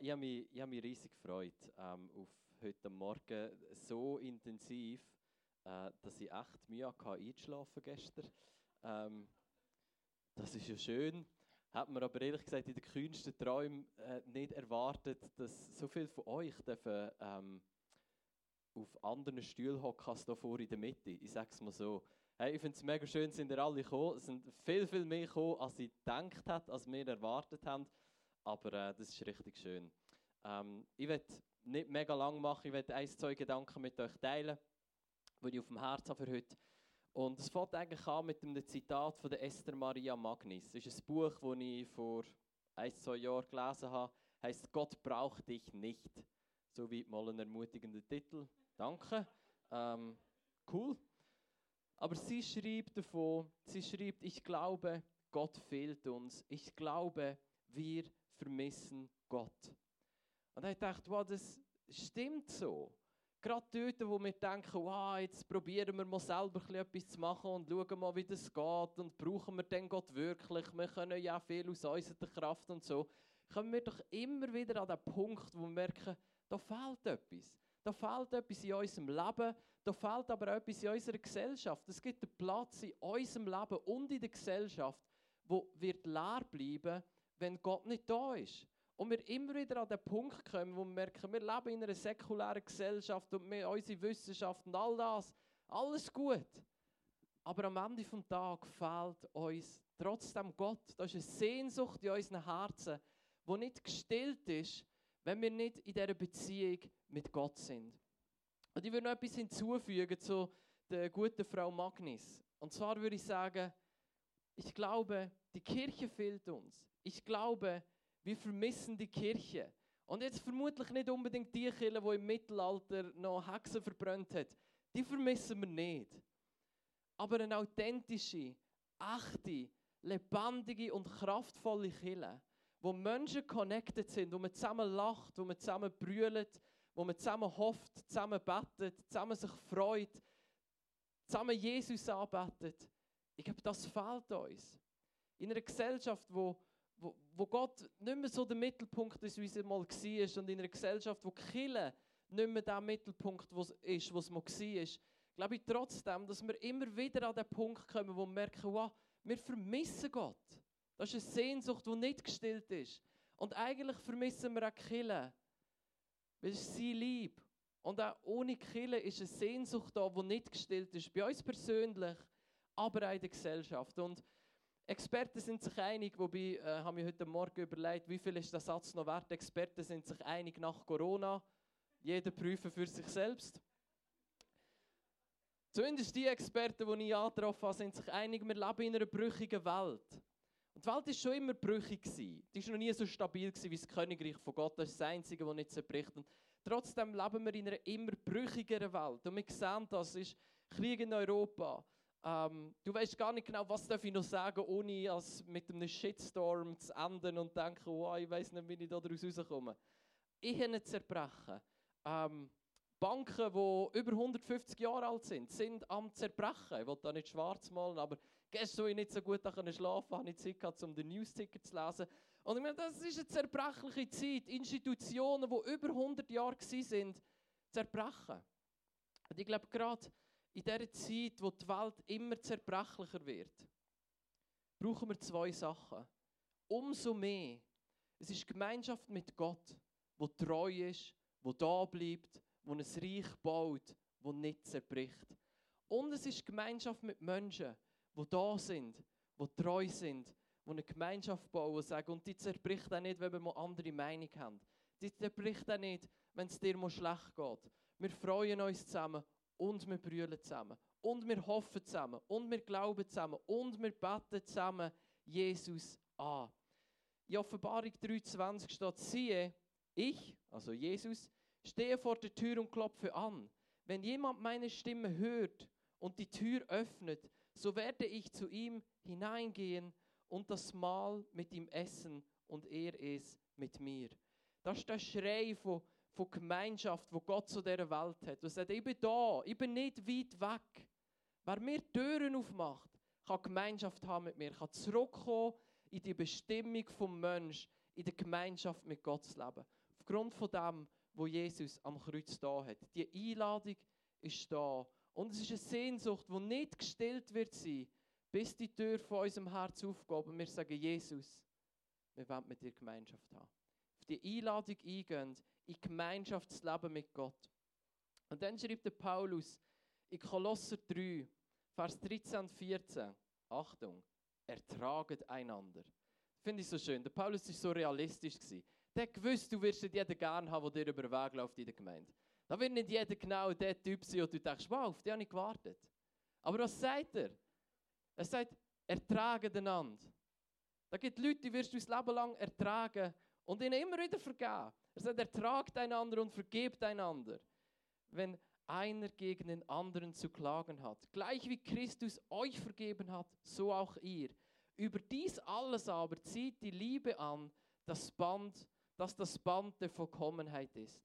ich habe mich, ich mich riesig gefreut ähm, auf heute Morgen. So intensiv, äh, dass ich echt Mühe hatte, einzuschlafen gestern. Ähm, das ist ja schön. Hat man aber ehrlich gesagt in den kühnsten Träumen äh, nicht erwartet, dass so viele von euch dürfen, ähm, auf anderen Stühlen hocken als hier vor in der Mitte. Ich sage es mal so. Hey, ich finde es mega schön, sind ihr alle gekommen. Es sind viel, viel mehr gekommen, als ich gedacht habe, als wir erwartet haben. Aber äh, das ist richtig schön. Ähm, ich werde nicht mega lang machen, ich werde ein, zwei Gedanken mit euch teilen, die ich auf dem Herzen habe für heute. Und es fängt eigentlich an mit einem Zitat von der Esther Maria Magnis. Das ist ein Buch, das ich vor ein, zwei Jahren gelesen habe. heißt Gott braucht dich nicht. So wie mal ein ermutigender Titel. Danke. Ähm, cool. Aber sie schreibt davon, sie schreibt, ich glaube, Gott fehlt uns. Ich glaube, wir vermissen Gott. Und ich dachte, wow, das stimmt so. Gerade dort, wo wir denken, wow, jetzt probieren wir mal selber etwas zu machen und schauen mal, wie das geht und brauchen wir denn Gott wirklich? Wir können ja viel aus unserer Kraft und so. Kommen wir doch immer wieder an den Punkt, wo wir merken, da fehlt etwas. Da fehlt etwas in unserem Leben, da fehlt aber etwas in unserer Gesellschaft. Es gibt einen Platz in unserem Leben und in der Gesellschaft, wo wird leer bleiben, wenn Gott nicht da ist. Und wir immer wieder an den Punkt kommen, wo wir merken, wir leben in einer säkulären Gesellschaft und wir, unsere Wissenschaft und all das, alles gut. Aber am Ende des Tages fehlt uns trotzdem Gott. Da ist eine Sehnsucht in unseren Herzen, die nicht gestillt ist, wenn wir nicht in dieser Beziehung mit Gott sind. Und ich würde noch etwas hinzufügen zu der guten Frau Magnis. Und zwar würde ich sagen, ich glaube, die Kirche fehlt uns. Ich glaube, wir vermissen die Kirche. Und jetzt vermutlich nicht unbedingt die Kirche, die im Mittelalter noch Hexen verbrannt hat. Die vermissen wir nicht. Aber eine authentische, echte, lebendige und kraftvolle Kirche, wo Menschen connected sind, wo man zusammen lacht, wo man zusammen brüllt, wo man zusammen hofft, zusammen betet, zusammen sich freut, zusammen Jesus arbeitet. Ich glaube, das fehlt uns. In einer Gesellschaft, wo wo, wo Gott nicht mehr so der Mittelpunkt ist, wie es mal war, und in einer Gesellschaft, wo Kille nicht mehr der Mittelpunkt ist, was mal war, glaube ich trotzdem, dass wir immer wieder an den Punkt kommen, wo wir merken, wow, wir vermissen Gott. Das ist eine Sehnsucht, die nicht gestillt ist. Und eigentlich vermissen wir auch Kille. Weil es sein Lieb. Und auch ohne Kille ist eine Sehnsucht da, die nicht gestillt ist. Bei uns persönlich, aber auch in der Gesellschaft. Und Experten sind sich einig, wobei äh, haben wir heute Morgen überlegt, wie viel ist der Satz noch wert? Experten sind sich einig nach Corona. Jeder prüfe für sich selbst. Zumindest die Experten, die ich angetroffen habe, sind sich einig, wir leben in einer brüchigen Welt. Und die Welt war schon immer brüchig. Die war noch nie so stabil wie das Königreich von Gott. Das ist das Einzige, das nicht zerbricht. Und trotzdem leben wir in einer immer brüchigeren Welt. Und wir sehen das, es ist Krieg in Europa. Ähm, du weißt gar nicht genau, was darf ich noch sagen, ohne als mit einem Shitstorm zu enden und denken, oh, ich weiß nicht, wie ich da daraus rauskomme. Ehen zerbrechen. Ähm, Banken, die über 150 Jahre alt sind, sind am Zerbrechen. Ich will da nicht schwarz malen, aber gestern, als ich nicht so gut schlafen habe ich Zeit gehabt, um den News-Ticker zu lesen. Und ich meine, das ist eine zerbrechliche Zeit. Institutionen, die über 100 Jahre waren, zerbrechen. Und ich glaube, gerade in dieser Zeit, wo die Welt immer zerbrechlicher wird, brauchen wir zwei Sachen. Umso mehr. Es ist Gemeinschaft mit Gott, wo treu ist, wo da bleibt, wo ein Reich baut, wo nicht zerbricht. Und es ist Gemeinschaft mit Menschen, wo da sind, wo treu sind, wo eine Gemeinschaft bauen sagen, und die zerbricht auch nicht, wenn wir mal andere Meinung haben. Die zerbricht auch nicht, wenn es dir mal schlecht geht. Wir freuen uns zusammen und wir brüllen zusammen. Und wir hoffen zusammen. Und wir glauben zusammen. Und wir beten zusammen Jesus an. In Offenbarung 3,20 steht, siehe, ich, also Jesus, stehe vor der Tür und klopfe an. Wenn jemand meine Stimme hört und die Tür öffnet, so werde ich zu ihm hineingehen und das Mahl mit ihm essen und er es mit mir. Das ist der Schrei von von Gemeinschaft, wo Gott zu dieser Welt hat. Und sagt, ich bin da, ich bin nicht weit weg. Wer mir Türen aufmacht, kann Gemeinschaft haben mit mir, kann zurückkommen in die Bestimmung vom Mensch, in der Gemeinschaft mit Gott zu leben. Aufgrund von dem, wo Jesus am Kreuz da hat. Die Einladung ist da. Und es ist eine Sehnsucht, die nicht gestillt wird sein, bis die Tür von unserem Herz aufgeht und wir sagen, Jesus, wir wollen mit dir Gemeinschaft haben. Auf die Einladung eingehen, in Gemeinschaftsleben mit Gott. Und dann schreibt der Paulus in Kolosser 3, Vers 13 und 14, Achtung, ertraget einander. Finde ich so schön. Der Paulus war so realistisch. Der gewusst, du wirst nicht jeden gern haben, der dir über den Weg läuft in der Gemeinde. Da wird nicht jeder genau der Typ sein, und du denkst, wow, auf den habe ich gewartet. Aber was sagt er? Er sagt, ertragen einander. Da gibt Leute, die wirst du das Leben lang ertragen und ihnen immer wieder vergeben. Er sagt, ertragt einander und vergebt einander. Wenn einer gegen den anderen zu klagen hat. Gleich wie Christus euch vergeben hat, so auch ihr. Über dies alles aber zieht die Liebe an, das Band, das das Band der Vollkommenheit ist.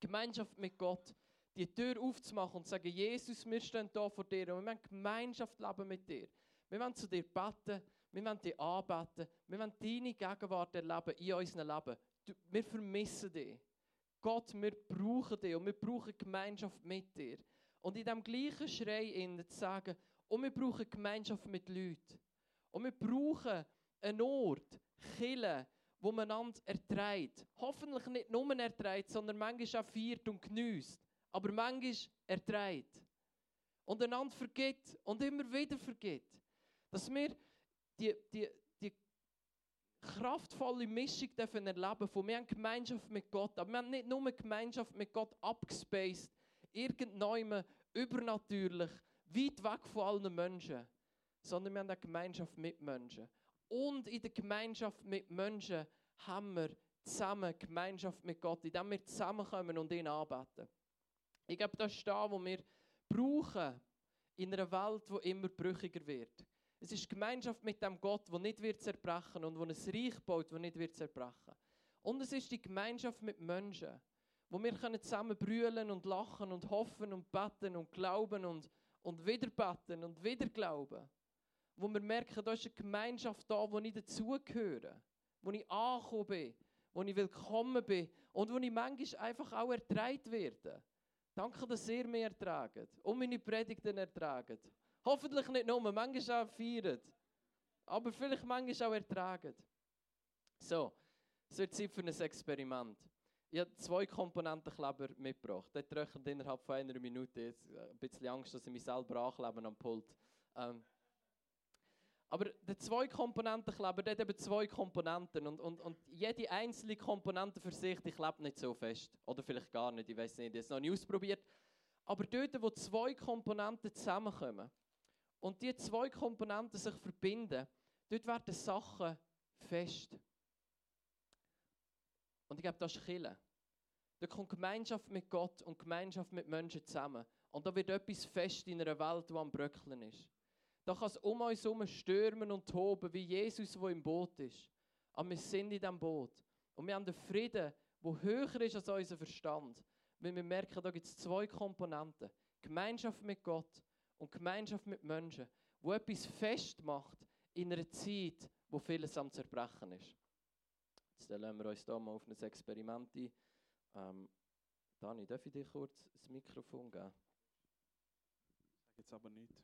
Gemeinschaft mit Gott, die Tür aufzumachen und zu sagen, Jesus, wir stehen da vor dir und wir wollen Gemeinschaft leben mit dir. Wir wollen zu dir beten, wir wollen dich anbeten, wir wollen deine Gegenwart erleben in unserem Leben. wir vermissen dich. Gott, wir brauchen dich und wir brauchen Gemeinschaft mit dir. Und in diesem gleichen Schrei in zu sagen, und wir brauchen Gemeinschaft mit Leuten. Und wir brauchen einen Ort, Kille, wo man einander erträgt. Hoffentlich nicht nur erträgt, sondern manchmal auch feiert und genießt. Aber manchmal erträgt. Und einander vergibt und immer wieder vergibt. Dass wir die, die, die kraftvolle Mischung dürfen erleben von wir haben Gemeinschaft mit Gott, aber wir haben nicht nur Gemeinschaft mit Gott abgespaced, irgendjemand übernatürlich, weit weg von allen Menschen, sondern wir haben eine Gemeinschaft mit Menschen. Und in der Gemeinschaft mit Menschen haben wir zusammen Gemeinschaft mit Gott, indem wir zusammenkommen und ihn anbeten. Ich glaube, das ist da, wo wir brauchen in einer Welt, die immer brüchiger wird. Es ist Gemeinschaft mit dem Gott, wo nicht wird zerbrechen und wo ein Reich baut, wo nicht wird zerbrechen. Und es ist die Gemeinschaft mit Menschen, wo wir können zusammen brüllen und lachen und hoffen und beten und glauben und, und wieder beten und wieder glauben wo wir merken, da ist eine Gemeinschaft da, wo ich dazugehöre, wo ich angekommen bin, wo ich willkommen bin und wo ich manchmal einfach auch ertragen werde. Danke, dass ihr mich ertragt und meine Predigten ertragt. Hoffentlich nicht nur, manchmal auch feiert, aber vielleicht manchmal auch ertragen. So, es wird Zeit für ein Experiment. Ich habe zwei Komponentenkleber mitgebracht. Der trocknet innerhalb von einer Minute. Jetzt ein bisschen Angst, dass ich mich selber anklebe am Pult. Ähm, aber der Zwei-Komponenten-Kleber, der hat eben zwei Komponenten. Und, und, und jede einzelne Komponente für sich, die klebt nicht so fest. Oder vielleicht gar nicht, ich weiß nicht, ich habe es noch nie ausprobiert. Aber dort, wo zwei Komponenten zusammenkommen und die zwei Komponenten sich verbinden, dort werden Sachen fest. Und ich glaube, das ist Kille. Da kommt Gemeinschaft mit Gott und Gemeinschaft mit Menschen zusammen. Und da wird etwas fest in einer Welt, die am Bröckeln ist. Da kann es um uns herum stürmen und toben, wie Jesus, der im Boot ist. Aber wir sind in diesem Boot. Und wir haben den Frieden, der höher ist als unser Verstand. Weil wir merken, da gibt es zwei Komponenten. Gemeinschaft mit Gott und Gemeinschaft mit Menschen, wo etwas festmacht in einer Zeit, wo vieles am Zerbrechen ist. Jetzt lassen wir uns hier mal auf ein Experiment ein. Ähm, Dani, darf ich dir kurz das Mikrofon geben? Jetzt aber nicht.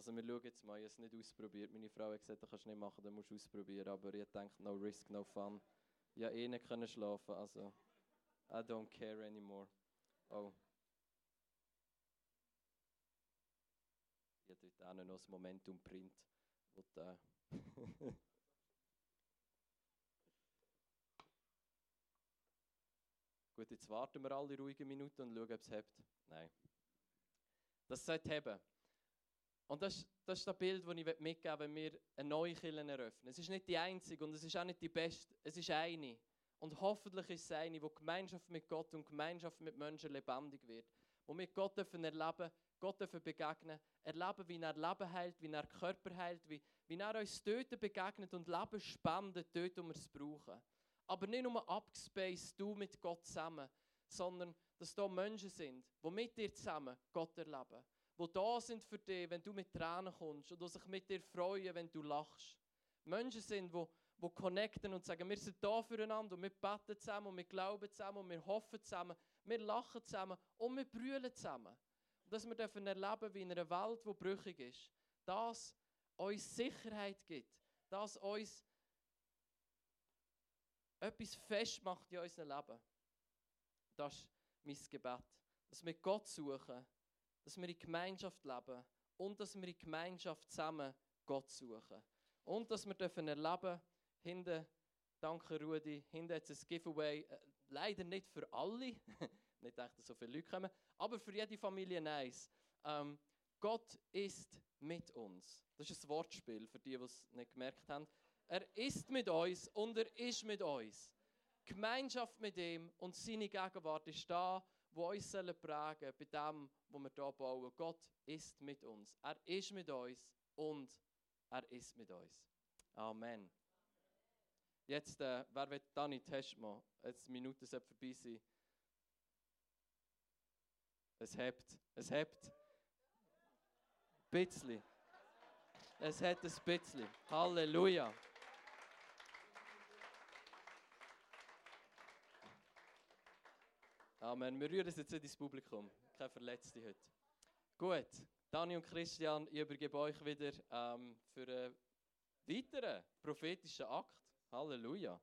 Also wir schauen jetzt mal, ich habe es nicht ausprobiert. Meine Frau hat gesagt, das kannst du nicht machen, dann musst du ausprobieren. Aber ich denke, no risk, no fun. Ich habe eh nicht schlafen, also I don't care anymore. Oh. Ich habe dort auch noch das Momentum Print. Wo da Gut, jetzt warten wir alle ruhige Minuten und schauen, ob es hebt. Nein. Das sollte haben. Und das, das ist das Bild, das ich mitgeben wenn wir eine neue Kirche eröffnen. Es ist nicht die einzige und es ist auch nicht die beste, es ist eine. Und hoffentlich ist es eine, wo Gemeinschaft mit Gott und Gemeinschaft mit Menschen lebendig wird. Wo wir Gott dürfen erleben, Gott dürfen begegnen, erleben, wie er Leben heilt, wie er Körper heilt, wie, wie er uns dort begegnet und Leben spendet, dort, wo wir es brauchen. Aber nicht nur abgespaced, du mit Gott zusammen, sondern dass da Menschen sind, die mit dir zusammen Gott erleben. Die da sind für dich, wenn du mit Tränen kommst und die sich mit dir freuen, wenn du lachst. Menschen sind, die, connecten und sagen, wir sind da füreinander und wir beten zusammen und wir glauben zusammen und wir hoffen zusammen, wir lachen zusammen und wir brüllen zusammen. Und dass wir dürfen erleben, wie in einer Welt, die brüchig ist, dass uns Sicherheit gibt, dass uns etwas festmacht in unserem Leben. Das ist mein Gebet. Dass wir Gott suchen, dass wir in Gemeinschaft leben und dass wir in Gemeinschaft zusammen Gott suchen. Und dass wir dürfen erleben, hinten, danke Rudi, hinten hat es ein Giveaway, äh, leider nicht für alle, nicht echt, dass so viele Leute kommen, aber für jede Familie nice. Ähm, Gott ist mit uns. Das ist ein Wortspiel für die, die es nicht gemerkt haben. Er ist mit uns und er ist mit uns. Gemeinschaft mit ihm und seine Gegenwart ist da, wo uns prägen sollen bei dem, was wir hier bauen. Gott ist mit uns. Er ist mit uns und er ist mit uns. Amen. Jetzt, äh, wer will Dani Testmann? Jetzt die Minuten sollten vorbei sein. Es hebt, es hebt. Ein bisschen. Es hat ein bisschen. Halleluja. Amen. Wir rühren jetzt nicht ins Publikum. Keine Verletzte heute. Gut. Dani und Christian, ich übergebe euch wieder ähm, für einen weiteren prophetischen Akt. Halleluja.